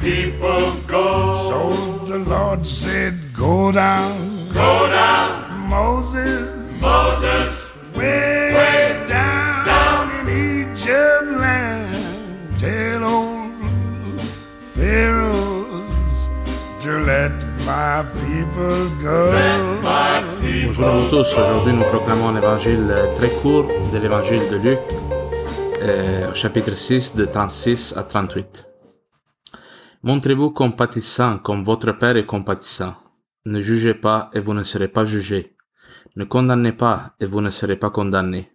people go. So the Lord said, Go down, Go down, Moses, Moses, way, way down, down. in Egypt land. Tell old Pharaohs to let my people go. my Bonjour à vous tous, aujourd'hui nous proclamons l'évangile très court de l'évangile de Luc, euh, au chapitre 6 de 36 à 38. Montrez-vous compatissant comme votre Père est compatissant. Ne jugez pas et vous ne serez pas jugés. Ne condamnez pas et vous ne serez pas condamnés.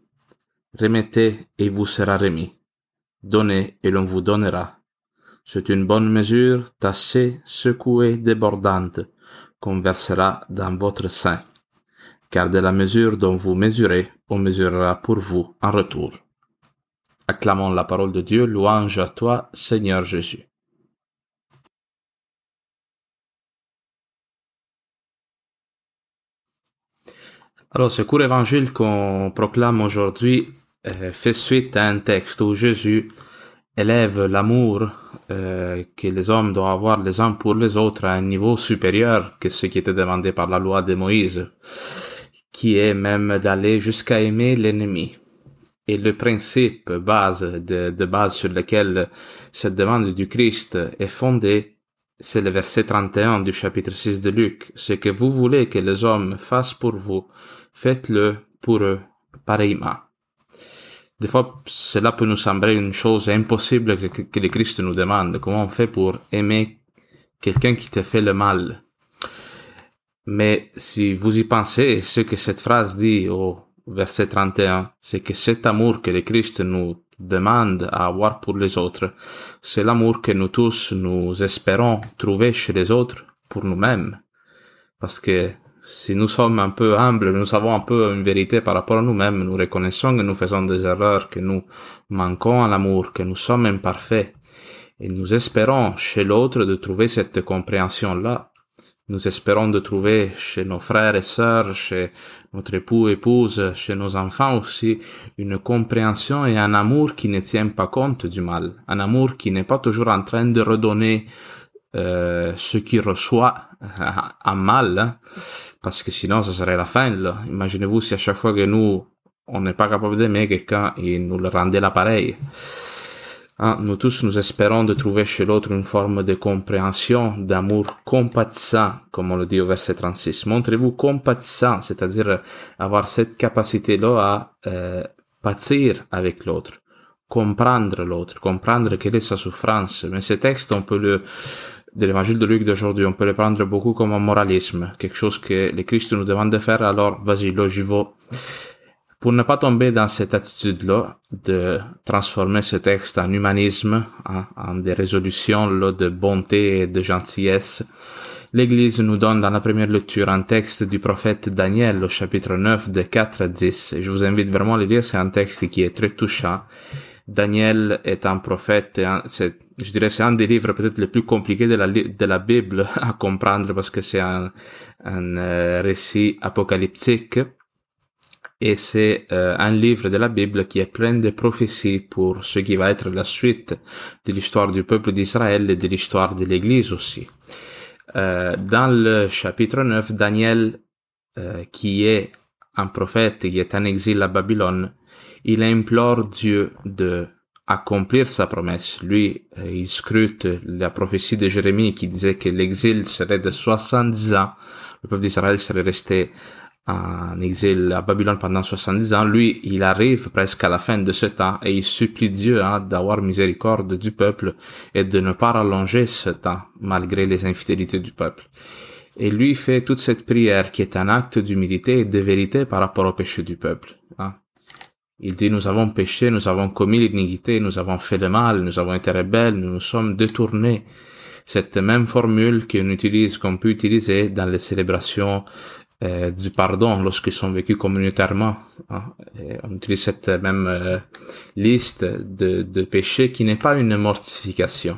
Remettez et vous sera remis. Donnez et l'on vous donnera. C'est une bonne mesure, tassée, secouée, débordante, qu'on versera dans votre sein car de la mesure dont vous mesurez, on mesurera pour vous en retour. Acclamons la parole de Dieu, louange à toi, Seigneur Jésus. Alors, ce court évangile qu'on proclame aujourd'hui euh, fait suite à un texte où Jésus élève l'amour euh, que les hommes doivent avoir les uns pour les autres à un niveau supérieur que ce qui était demandé par la loi de Moïse qui est même d'aller jusqu'à aimer l'ennemi. Et le principe base de, de base sur lequel cette demande du Christ est fondée, c'est le verset 31 du chapitre 6 de Luc. Ce que vous voulez que les hommes fassent pour vous, faites-le pour eux pareillement. Des fois, cela peut nous sembler une chose impossible que, le Christ nous demande. Comment on fait pour aimer quelqu'un qui te fait le mal? Mais si vous y pensez, ce que cette phrase dit au verset 31, c'est que cet amour que le Christ nous demande à avoir pour les autres, c'est l'amour que nous tous nous espérons trouver chez les autres pour nous-mêmes. Parce que si nous sommes un peu humbles, nous avons un peu une vérité par rapport à nous-mêmes, nous reconnaissons que nous faisons des erreurs, que nous manquons à l'amour, que nous sommes imparfaits. Et nous espérons chez l'autre de trouver cette compréhension-là nous espérons de trouver chez nos frères et sœurs, chez notre époux, épouse, chez nos enfants aussi, une compréhension et un amour qui ne tient pas compte du mal. Un amour qui n'est pas toujours en train de redonner euh, ce qu'il reçoit en mal, hein. parce que sinon ça serait la fin. Imaginez-vous si à chaque fois que nous, on n'est pas capable d'aimer quelqu'un, il nous le rendait l'appareil. Hein, nous tous, nous espérons de trouver chez l'autre une forme de compréhension, d'amour compatissant, comme on le dit au verset 36. Montrez-vous compatissant, c'est-à-dire avoir cette capacité-là à euh, pâtir avec l'autre, comprendre l'autre, comprendre quelle est sa souffrance. Mais ce texte, on peut le de l'évangile de Luc d'aujourd'hui, on peut le prendre beaucoup comme un moralisme, quelque chose que le Christ nous demande de faire, alors vas-y, là, pour ne pas tomber dans cette attitude-là de transformer ce texte en humanisme, en des résolutions là, de bonté et de gentillesse, l'Église nous donne dans la première lecture un texte du prophète Daniel au chapitre 9 de 4 à 10. Et je vous invite vraiment à le lire, c'est un texte qui est très touchant. Daniel est un prophète, c'est, je dirais c'est un des livres peut-être les plus compliqués de la, Bible à comprendre parce que c'est un, euh, récit apocalyptique et c'est euh, un livre de la Bible qui est plein de prophéties pour ce qui va être la suite de l'histoire du peuple d'Israël et de l'histoire de l'Église aussi. Euh, dans le chapitre 9, Daniel, qui est un prophète, qui est en exil à Babylone, il implore Dieu de accomplir sa promesse. Lui, euh, il scrute la prophétie de Jérémie qui disait que l'exil serait de 70 ans. Le peuple d'Israël serait resté en exil à Babylone pendant 70 ans, lui, il arrive presque à la fin de ce temps et il supplie Dieu hein, d'avoir miséricorde du peuple et de ne pas rallonger ce temps malgré les infidélités du peuple. Et lui fait toute cette prière qui est un acte d'humilité et de vérité par rapport au péché du peuple. Hein. Il dit, nous avons péché, nous avons commis l'iniquité, nous avons fait le mal, nous avons été rebelles, nous nous sommes détournés. Cette même formule qu'on utilise, qu'on peut utiliser dans les célébrations euh, du pardon lorsqu'ils sont vécus communautairement. Hein. on utilise cette même euh, liste de, de péchés qui n'est pas une mortification.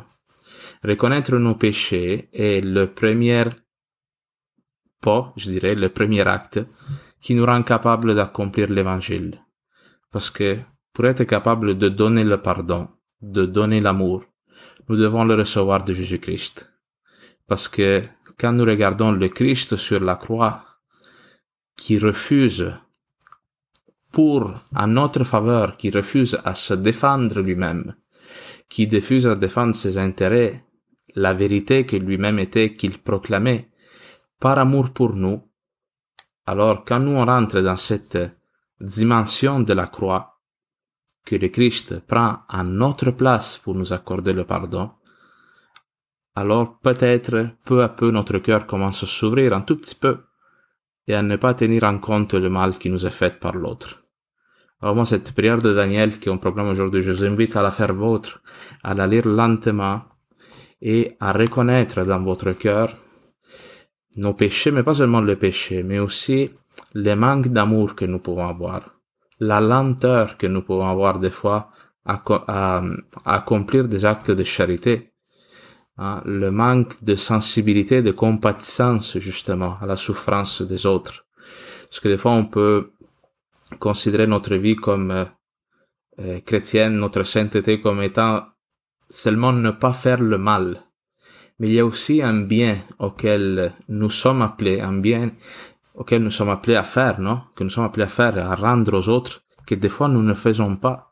Reconnaître nos péchés est le premier pas, je dirais, le premier acte qui nous rend capable d'accomplir l'évangile. Parce que pour être capable de donner le pardon, de donner l'amour, nous devons le recevoir de Jésus-Christ. Parce que quand nous regardons le Christ sur la croix, qui refuse pour, en notre faveur, qui refuse à se défendre lui-même, qui refuse à défendre ses intérêts, la vérité que lui-même était qu'il proclamait, par amour pour nous, alors quand nous on rentre dans cette dimension de la croix, que le Christ prend à notre place pour nous accorder le pardon, alors peut-être peu à peu notre cœur commence à s'ouvrir un tout petit peu et à ne pas tenir en compte le mal qui nous est fait par l'autre. Alors cette prière de Daniel qui est un problème aujourd'hui, je vous invite à la faire vôtre, à la lire lentement et à reconnaître dans votre cœur nos péchés, mais pas seulement les péchés, mais aussi les manques d'amour que nous pouvons avoir, la lenteur que nous pouvons avoir des fois à, à accomplir des actes de charité, Hein, le manque de sensibilité, de compatissance justement à la souffrance des autres. Parce que des fois on peut considérer notre vie comme euh, euh, chrétienne, notre sainteté comme étant seulement ne pas faire le mal. Mais il y a aussi un bien auquel nous sommes appelés, un bien auquel nous sommes appelés à faire, non? Que nous sommes appelés à faire, à rendre aux autres, que des fois nous ne faisons pas.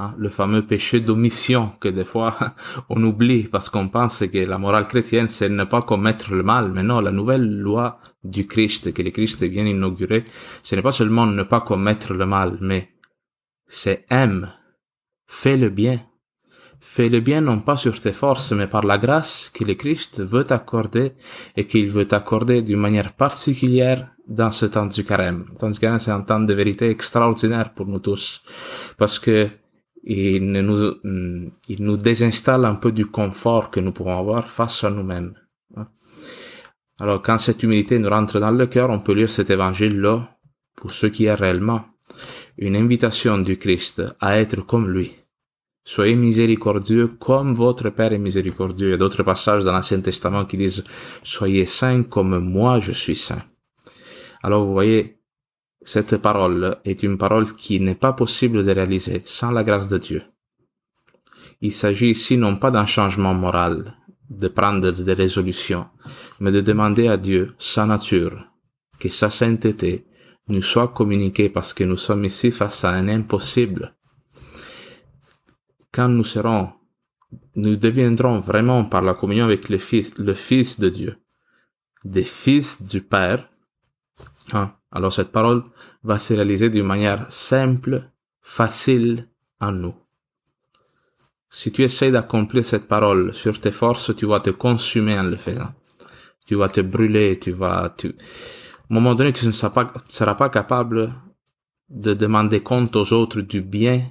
Hein, le fameux péché d'omission que des fois on oublie parce qu'on pense que la morale chrétienne c'est ne pas commettre le mal. Mais non, la nouvelle loi du Christ que le Christ vient inaugurer, ce n'est pas seulement ne pas commettre le mal, mais c'est aime, fais le bien. Fais le bien non pas sur tes forces, mais par la grâce que le Christ veut t'accorder et qu'il veut t'accorder d'une manière particulière dans ce temps du carême. Le temps du carême, c'est un temps de vérité extraordinaire pour nous tous. Parce que il nous, mm, nous désinstalle un peu du confort que nous pouvons avoir face à nous-mêmes. Alors, quand cette humilité nous rentre dans le cœur, on peut lire cet évangile-là pour ce qui est réellement une invitation du Christ à être comme lui. Soyez miséricordieux comme votre Père est miséricordieux. Il y a d'autres passages dans l'Ancien Testament qui disent Soyez saints comme moi je suis saint. Alors vous voyez, cette parole est une parole qui n'est pas possible de réaliser sans la grâce de Dieu. Il s'agit ici non pas d'un changement moral, de prendre des résolutions, mais de demander à Dieu sa nature, que sa sainteté nous soit communiquée parce que nous sommes ici face à un impossible. Quand nous serons, nous deviendrons vraiment par la communion avec le Fils, le Fils de Dieu, des fils du Père, hein, alors cette parole va se réaliser d'une manière simple, facile à nous. Si tu essaies d'accomplir cette parole sur tes forces, tu vas te consumer en le faisant. Tu vas te brûler, tu vas, tu, à un moment donné, tu ne seras pas capable de demander compte aux autres du bien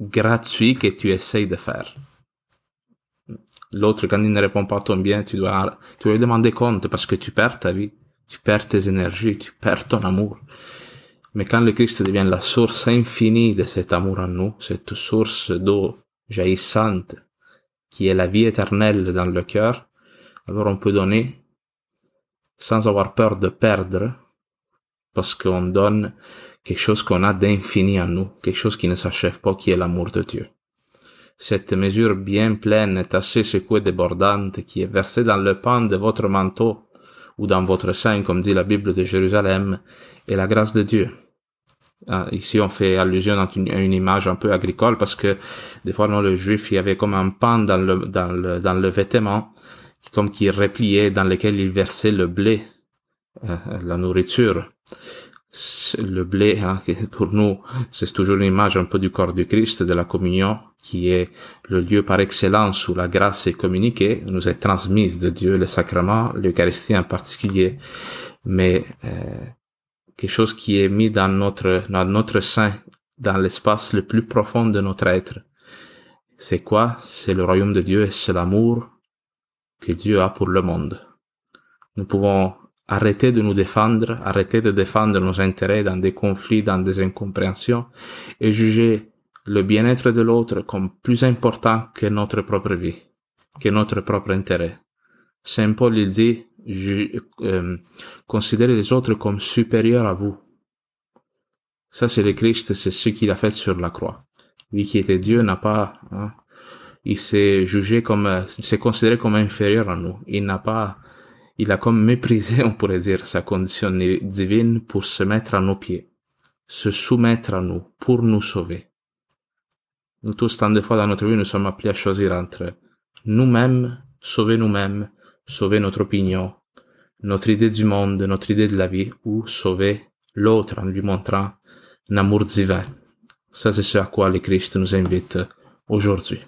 gratuit que tu essayes de faire. L'autre, quand il ne répond pas ton bien, tu dois, tu dois lui demander compte parce que tu perds ta vie tu perds tes énergies, tu perds ton amour. Mais quand le Christ devient la source infinie de cet amour en nous, cette source d'eau jaillissante qui est la vie éternelle dans le cœur, alors on peut donner sans avoir peur de perdre, parce qu'on donne quelque chose qu'on a d'infini en nous, quelque chose qui ne s'achève pas, qui est l'amour de Dieu. Cette mesure bien pleine est assez secouée débordante qui est versée dans le pan de votre manteau ou dans votre sein, comme dit la Bible de Jérusalem, et la grâce de Dieu. Ah, ici, on fait allusion à une, image un peu agricole parce que des fois, dans le juif, il y avait comme un pan dans le, dans le, dans le vêtement, comme qui repliait, dans lequel il versait le blé, euh, la nourriture le blé, hein, pour nous, c'est toujours une image un peu du corps du Christ, de la communion, qui est le lieu par excellence où la grâce est communiquée, nous est transmise de Dieu, le sacrement, l'Eucharistie en particulier, mais euh, quelque chose qui est mis dans notre, dans notre sein, dans l'espace le plus profond de notre être. C'est quoi? C'est le royaume de Dieu et c'est l'amour que Dieu a pour le monde. Nous pouvons Arrêtez de nous défendre, arrêtez de défendre nos intérêts dans des conflits, dans des incompréhensions, et jugez le bien-être de l'autre comme plus important que notre propre vie, que notre propre intérêt. Saint Paul il dit, euh, considérez les autres comme supérieurs à vous. Ça, c'est le Christ, c'est ce qu'il a fait sur la croix. lui qui était Dieu, n'a pas, hein, il s'est jugé comme, euh, s'est considéré comme inférieur à nous. Il n'a pas, il a comme méprisé, on pourrait dire, sa condition divine pour se mettre à nos pieds, se soumettre à nous, pour nous sauver. Nous tous, tant de fois dans notre vie, nous sommes appelés à choisir entre nous-mêmes, sauver nous-mêmes, sauver notre opinion, notre idée du monde, notre idée de la vie, ou sauver l'autre en lui montrant un amour divin. Ça, c'est ce à quoi le Christ nous invite aujourd'hui.